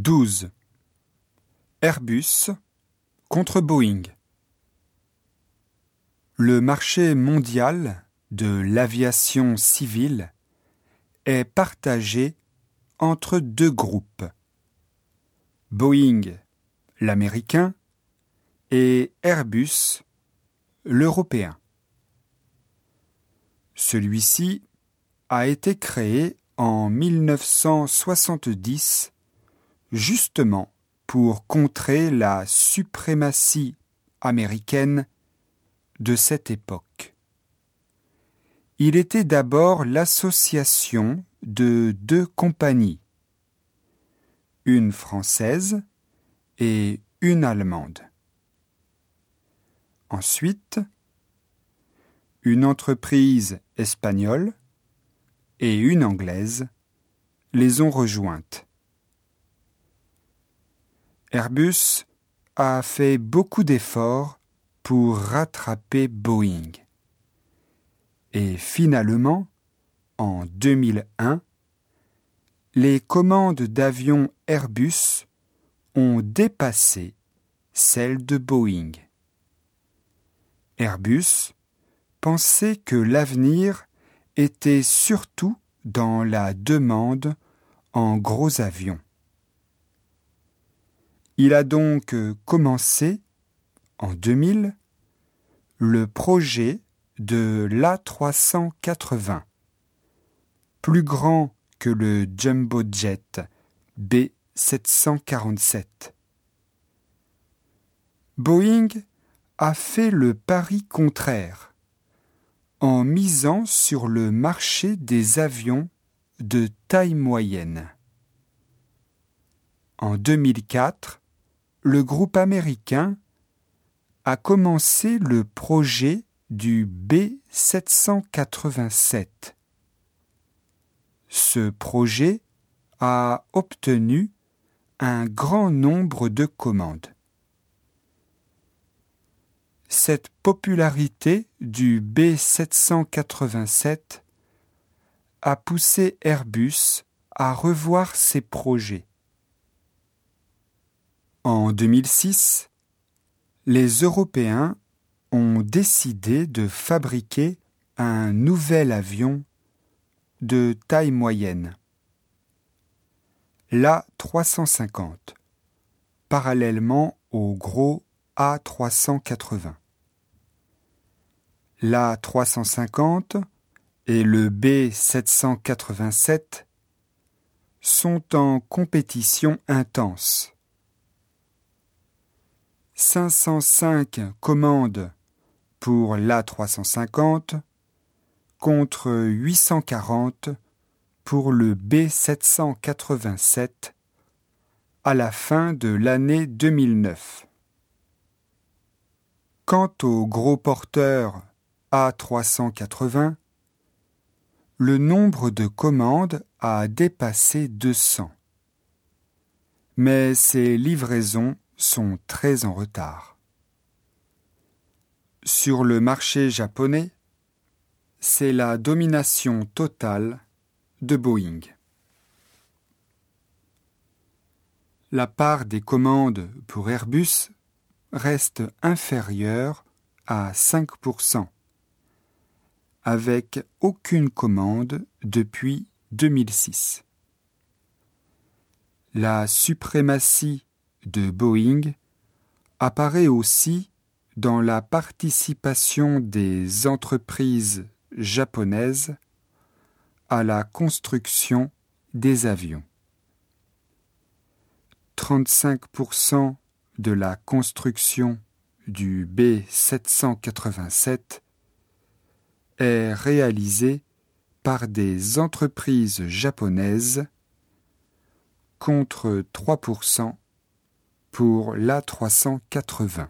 12. Airbus contre Boeing. Le marché mondial de l'aviation civile est partagé entre deux groupes. Boeing, l'américain, et Airbus, l'européen. Celui-ci a été créé en 1970 justement pour contrer la suprématie américaine de cette époque. Il était d'abord l'association de deux compagnies, une française et une allemande. Ensuite, une entreprise espagnole et une anglaise les ont rejointes. Airbus a fait beaucoup d'efforts pour rattraper Boeing. Et finalement, en 2001, les commandes d'avions Airbus ont dépassé celles de Boeing. Airbus pensait que l'avenir était surtout dans la demande en gros avions. Il a donc commencé, en 2000, le projet de l'A380, plus grand que le Jumbo Jet B747. Boeing a fait le pari contraire en misant sur le marché des avions de taille moyenne. En 2004, le groupe américain a commencé le projet du B787. Ce projet a obtenu un grand nombre de commandes. Cette popularité du B787 a poussé Airbus à revoir ses projets. En 2006, les Européens ont décidé de fabriquer un nouvel avion de taille moyenne, l'A350, parallèlement au gros A380. L'A350 et le B787 sont en compétition intense. 505 commandes pour l'A350 contre 840 pour le B787 à la fin de l'année 2009. Quant au gros porteur A380, le nombre de commandes a dépassé 200. Mais ces livraisons sont très en retard. Sur le marché japonais, c'est la domination totale de Boeing. La part des commandes pour Airbus reste inférieure à 5%, avec aucune commande depuis 2006. La suprématie de Boeing apparaît aussi dans la participation des entreprises japonaises à la construction des avions. 35% de la construction du B787 est réalisée par des entreprises japonaises contre 3% pour l'A380.